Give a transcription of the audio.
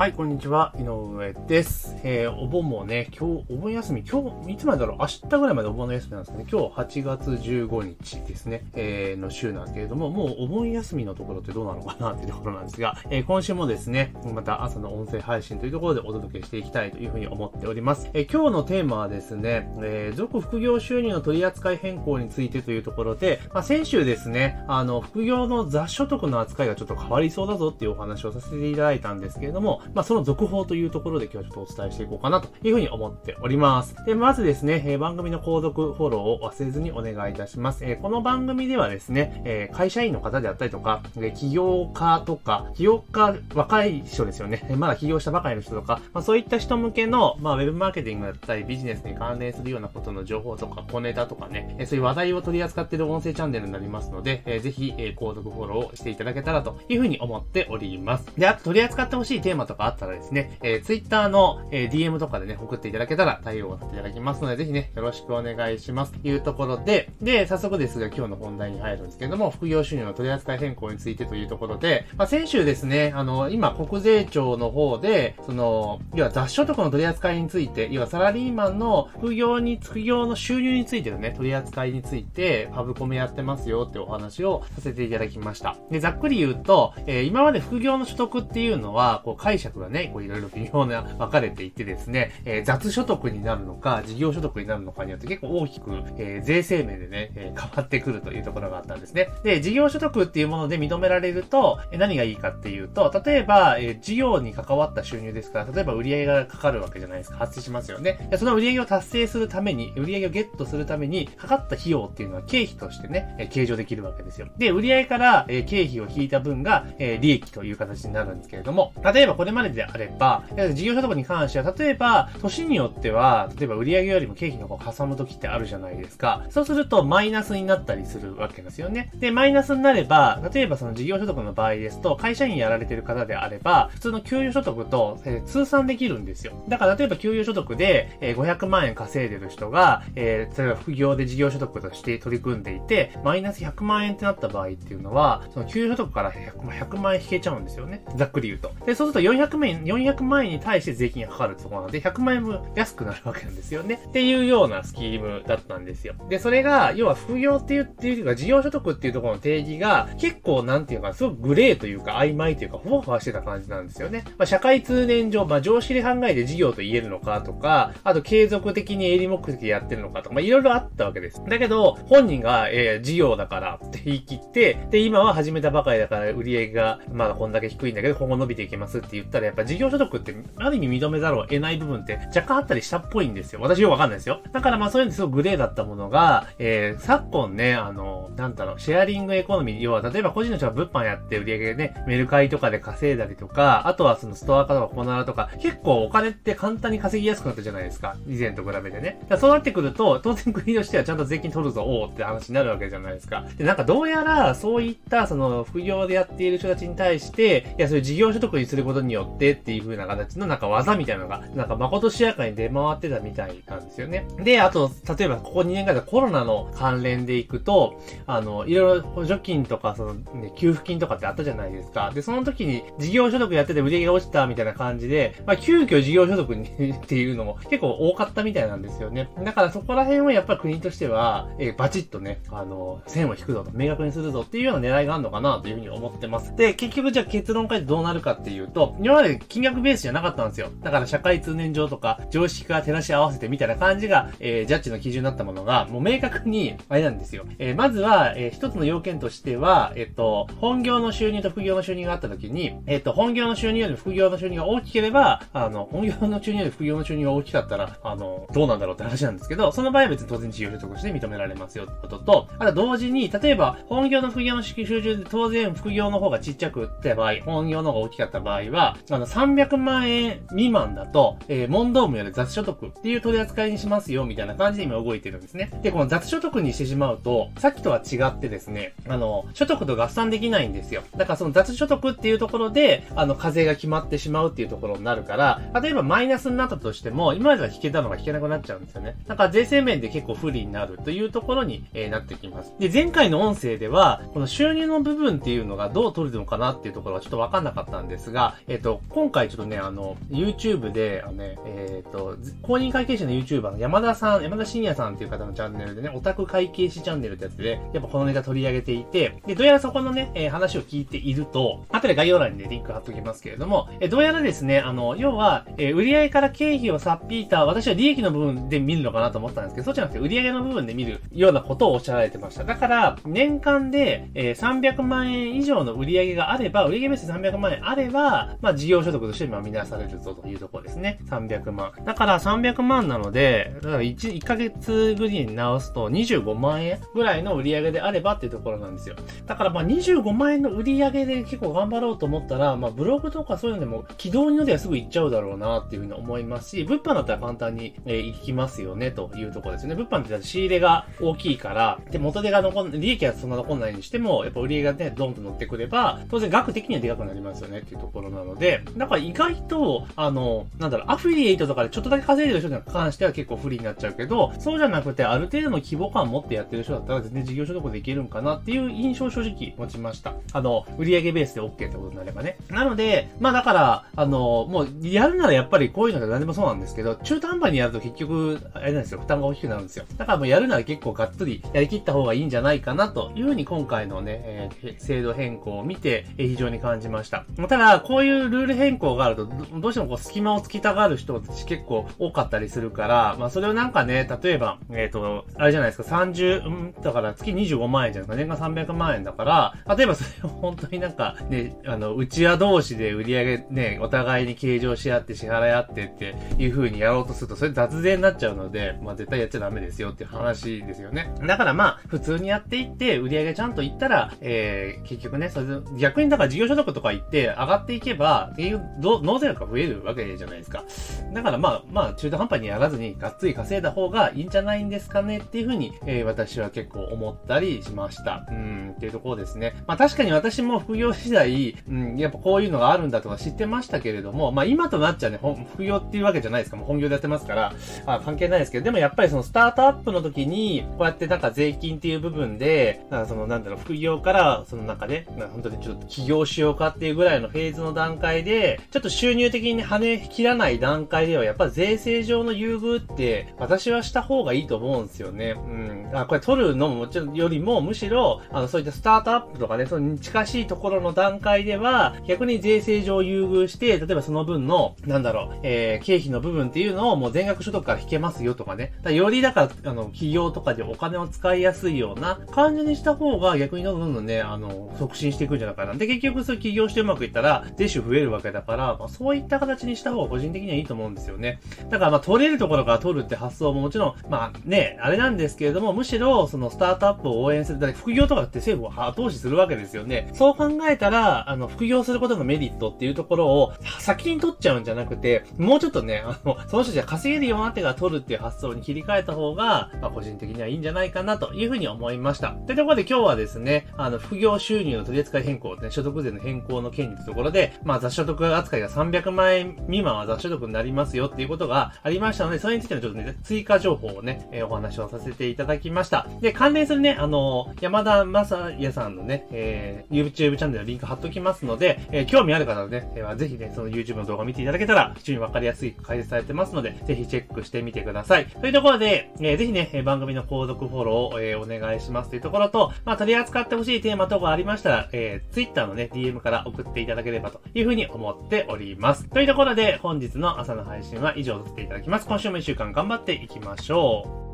はい、こんにちは。井上です。えー、お盆もね、今日、お盆休み、今日、いつまでだろう？明日ぐらいまでお盆の休みなんですかね。今日8月15日ですね、えー、の週なんですけれども、もうお盆休みのところってどうなのかなっていうところなんですが、えー、今週もですね、また朝の音声配信というところでお届けしていきたいというふうに思っております。えー、今日のテーマはですね、えー、続副業収入の取り扱い変更についてというところで、まあ、先週ですね、あの、副業の雑所得の扱いがちょっと変わりそうだぞっていうお話をさせていただいたんですけれども、まあ、その続報というところで今日はちょっとお伝えしていこうかなというふうに思っております。で、まずですね、えー、番組の購読、フォローを忘れずにお願いいたします。えー、この番組ではですね、えー、会社員の方であったりとか、え起業家とか、起業家、若い人ですよね、えまだ起業したばかりの人とか、まあ、そういった人向けの、まあ、ウェブマーケティングだったり、ビジネスに関連するようなことの情報とか、小ネタとかね、えそういう話題を取り扱っている音声チャンネルになりますので、えー、ぜひ、え購読、フォローをしていただけたらというふうに思っております。で、あと取り扱ってほしいテーマとかあったらですね、えー、Twitter の、えー、DM とかでね、送っていただけたら対応させていただきますので、ぜひね、よろしくお願いします。というところで、で、早速ですが今日の本題に入るんですけども、副業収入の取り扱い変更についてというところで、まあ、先週ですね、あの、今、国税庁の方で、その、要は雑所得の取り扱いについて、要はサラリーマンの副業に、副業の収入についてのね、取り扱いについて、パブコメやってますよってお話をさせていただきました。で、ざっくり言うと、えー、今まで副業の所得っていうのは、こう解釈がね、こういろいろ微妙な分かれていてですね、えー、雑所得になるのか、事業所得になるのかによって結構大きく、えー、税制面でね、えー、変わってくるというところがあったんですね。で、事業所得っていうもので認められると、え何がいいかっていうと、例えば、え事業に関わった収入ですから、例えば売上がかかるわけじゃないですか。発生しますよね。でその売上を達成するために、売上をゲットするために、かかった費用っていうのは経費としてね、え計上できるわけですよ。で、売上から、え経費を引いた分が、え利益という形になるんですけれども、例えばこれまでであれば、事業所得に関しては、例えば、年によっては、例えば売上よりも経費の方を挟む時ってあるじゃないですか。そうするとマイナスになったりするわけですよね。で、マイナスになれば、例えばその事業所得の場合ですと、会社員やられてる方であれば、普通の給与所得と、えー、通算できるんですよ。だから例えば給与所得で、えー、500万円稼いでる人が、えー、例えば副業で事業所得として取り組んでいて、マイナス100万円ってなった場合っていうのは、その給与所得から 100, 100万円引けちゃうんですよね。ざっくり言うと。で、そうすると400万円、400万円に対して税金がかかるところなので、100万円分安くなるわけなんですよね。っていうようなスキームだったんですよ。で、それが、要は副業っていう、っていうか、事業所得っていうところの定義が、結構なんていうか、すごくグレーというか、曖昧というか、ふわふわしてた感じなんですよね。まあ、社会通念上、まあ、常識で考えて事業と言えるのかとか、あと継続的に営利目的でやってるのかとか、まあ、いろいろあったわけです。だけど、本人が、えー、事業だからって言い切って、で、今は始めたばかりだから売り上げが、まだこんだけ低いんだけど、今後伸びていけますって言ったら、やっぱ事業所得って、ある意味認めざるを得ない部分って若干あったりしたっぽいんですよ。私よくわかんないですよ。だからまあそういうのすごくグレーだったものが、えー、昨今ね、あの、なんだろう、シェアリングエコノミー、要は例えば個人の人が物販やって売り上げでね、メルカリとかで稼いだりとか、あとはそのストア化とかコナラとか、結構お金って簡単に稼ぎやすくなったじゃないですか。以前と比べてね。だそうなってくると、当然国としてはちゃんと税金取るぞ、おーって話になるわけじゃないですか。で、なんかどうやら、そういったその副業でやっている人たちに対して、いや、そういう事業所得にすることによよってっていう風な形のなんか技みたいなのが、なんか誠しやかに出回ってたみたいなんですよね。で、あと、例えばここ2年ぐらいでコロナの関連でいくと、あの、いろいろ補助金とか、その、ね、給付金とかってあったじゃないですか。で、その時に事業所得やってて売り上げが落ちたみたいな感じで、まあ、急遽事業所得に っていうのも結構多かったみたいなんですよね。だからそこら辺はやっぱり国としては、えー、バチッとね、あの、線を引くぞと、明確にするぞっていうような狙いがあるのかなというふうに思ってます。で、結局じゃあ結論からどうなるかっていうと、今まで金額ベースじゃなかったんですよ。だから社会通念上とか、常識化照らし合わせてみたいな感じが、えー、ジャッジの基準になったものが、もう明確に、あれなんですよ。えー、まずは、えー、一つの要件としては、えっと、本業の収入と副業の収入があったときに、えっと、本業の収入より副業の収入が大きければ、あの、本業の収入より副業の収入が大きかったら、あの、どうなんだろうって話なんですけど、その場合は別に当然事業所得して認められますよってことと、あと同時に、例えば、本業の副業の収入で当然副業の方がちっちゃくって場合、本業の方が大きかった場合は、あの、300万円未満だと、えー、問答無より雑所得っていう取り扱いにしますよ、みたいな感じで今動いてるんですね。で、この雑所得にしてしまうと、さっきとは違ってですね、あの、所得と合算できないんですよ。だからその雑所得っていうところで、あの、課税が決まってしまうっていうところになるから、例えばマイナスになったとしても、今までは引けたのが引けなくなっちゃうんですよね。だから税制面で結構不利になるというところに、えー、なってきます。で、前回の音声では、この収入の部分っていうのがどう取るのかなっていうところはちょっとわかんなかったんですが、えっ、ー、ど、今回ちょっとね、あの、YouTube で、あのね、えっ、ー、と、公認会計士の YouTuber の山田さん、山田信也さんっていう方のチャンネルでね、オタク会計士チャンネルってやつで、やっぱこのネタ取り上げていて、で、どうやらそこのね、えー、話を聞いていると、後で概要欄にね、リンク貼っときますけれども、えー、どうやらですね、あの、要は、えー、売上から経費をさっぴいた、私は利益の部分で見るのかなと思ったんですけど、そうじゃなくて売上の部分で見るようなことをおっしゃられてました。だから、年間で、えー、300万円以上の売上があれば、売上ベース300万円あれば、まあ、事業所得としてま見なされるぞというところですね。300万。だから300万なので、だから 1, 1ヶ月ぶりに直すと25万円ぐらいの売り上げであればっていうところなんですよ。だからまあ25万円の売り上げで結構頑張ろうと思ったら、まあブログとかそういうのでも軌道に乗りはすぐ行っちゃうだろうなっていうふうに思いますし、物販だったら簡単に、えー、行きますよねというところですよね。物販って仕入れが大きいから、で、元手が残ん、利益はそんな残んないにしても、やっぱ売り上げがね、ドンと乗ってくれば、当然額的にはでかくなりますよねっていうところなので、だか意外と、あの、なんだろう、アフィリエイトとかでちょっとだけ稼いでる人に関しては結構不利になっちゃうけど、そうじゃなくて、ある程度の規模感を持ってやってる人だったら全然事業所得でいけるんかなっていう印象を正直持ちました。あの、売上ベースで OK ってことになればね。なので、まあだから、あの、もう、やるならやっぱりこういうのが何でもそうなんですけど、中途半端にやると結局、あれなんですよ、負担が大きくなるんですよ。だからもうやるなら結構がっつりやりきった方がいいんじゃないかなというふうに今回のね、えー、制度変更を見て、えー、非常に感じました。ただ、こういうルール変更があると、どうしてもこう隙間を突きたがる人たち結構多かったりするから、まあそれをなんかね、例えば、えっ、ー、と、あれじゃないですか、30、うん、だから月25万円じゃないですか、年間300万円だから、例えばそれを本当になんかね、あの、うちわ同士で売り上げね、お互いに計上し合って支払い合ってっていう風にやろうとすると、それ雑税になっちゃうので、まあ絶対やっちゃダメですよっていう話ですよね。だからまあ、普通にやっていって、売り上げちゃんといったら、えー、結局ね、それ逆にだから事業所得とか言って上がっていけば、結局、納税額が増えるわけじゃないですか。だからまあ、まあ、中途半端にやらずに、がっつり稼いだ方がいいんじゃないんですかねっていう風に、えー、私は結構思ったりしました。うん、っていうところですね。まあ確かに私も副業時代、うん、やっぱこういうのがあるんだとか知ってましたけれども、まあ今となっちゃね、副業っていうわけじゃないですか。もう本業でやってますから、あ関係ないですけど、でもやっぱりそのスタートアップの時に、こうやってなんか税金っていう部分で、なんかそのなんだろう、副業から、その中で、まあ、本当にちょっと起業しようかっていうぐらいのフェーズの段階で、ちょっと収入的に跳ね切らない段階では、やっぱ税制上の優遇って、私はした方がいいと思うんですよね。うん。あ、これ取るのももちろんよりも、むしろ、あの、そういったスタートアップとかね、その近しいところの段階では、逆に税制上優遇して、例えばその分の、なんだろう、えー、経費の部分っていうのをもう全額所得から引けますよとかね。だよりだから、あの、企業とかでお金を使いやすいような感じにした方が逆にどんどんどんね、あの、促進していくんじゃないかな。で、結局そう起業してうまくいったら、税収増えるわけだから、まあ、そういった形にした方が個人的にはいいと思うんですよね。だからまあ、取れるところから取るって発想ももちろん、まあね、あれなんですけれども、むしろ、そのスタートアップを応援する。だ副業とかって政府は後押しするわけですよね。そう考えたら、あの、副業することのメリットっていうところを先に取っちゃうんじゃなくて、もうちょっとね、あの、その人じゃ稼げるような手が取るっていう発想に切り替えた方が、まあ、個人的にはいいんじゃないかなというふうに思いました。というところで今日はですね、あの、副業収入の取り扱い変更、ね、所得税の変更の件にというところで、まあ、雑所得扱いが300万円未満は雑所得になりますよっていうことがありましたので、それについてのちょっとね、追加情報をね、えー、お話をさせていただきました。で、関連するね、あの、山田正也さんのね、えー、YouTube チャンネルのリンク貼っときますので、えー、興味ある方はね、えー、ぜひね、その YouTube の動画を見ていただけたら、非常にわかりやすい解説されてますので、ぜひチェックしてみてください。というところで、えー、ぜひね、番組の購読フォローを、えー、お願いしますというところと、まあ、取り扱ってほしいテーマとかありましたら、えー、Twitter のね、DM から送っていただければというふうにに思っております。というところで、本日の朝の配信は以上させていただきます。今週も一週間頑張っていきましょう。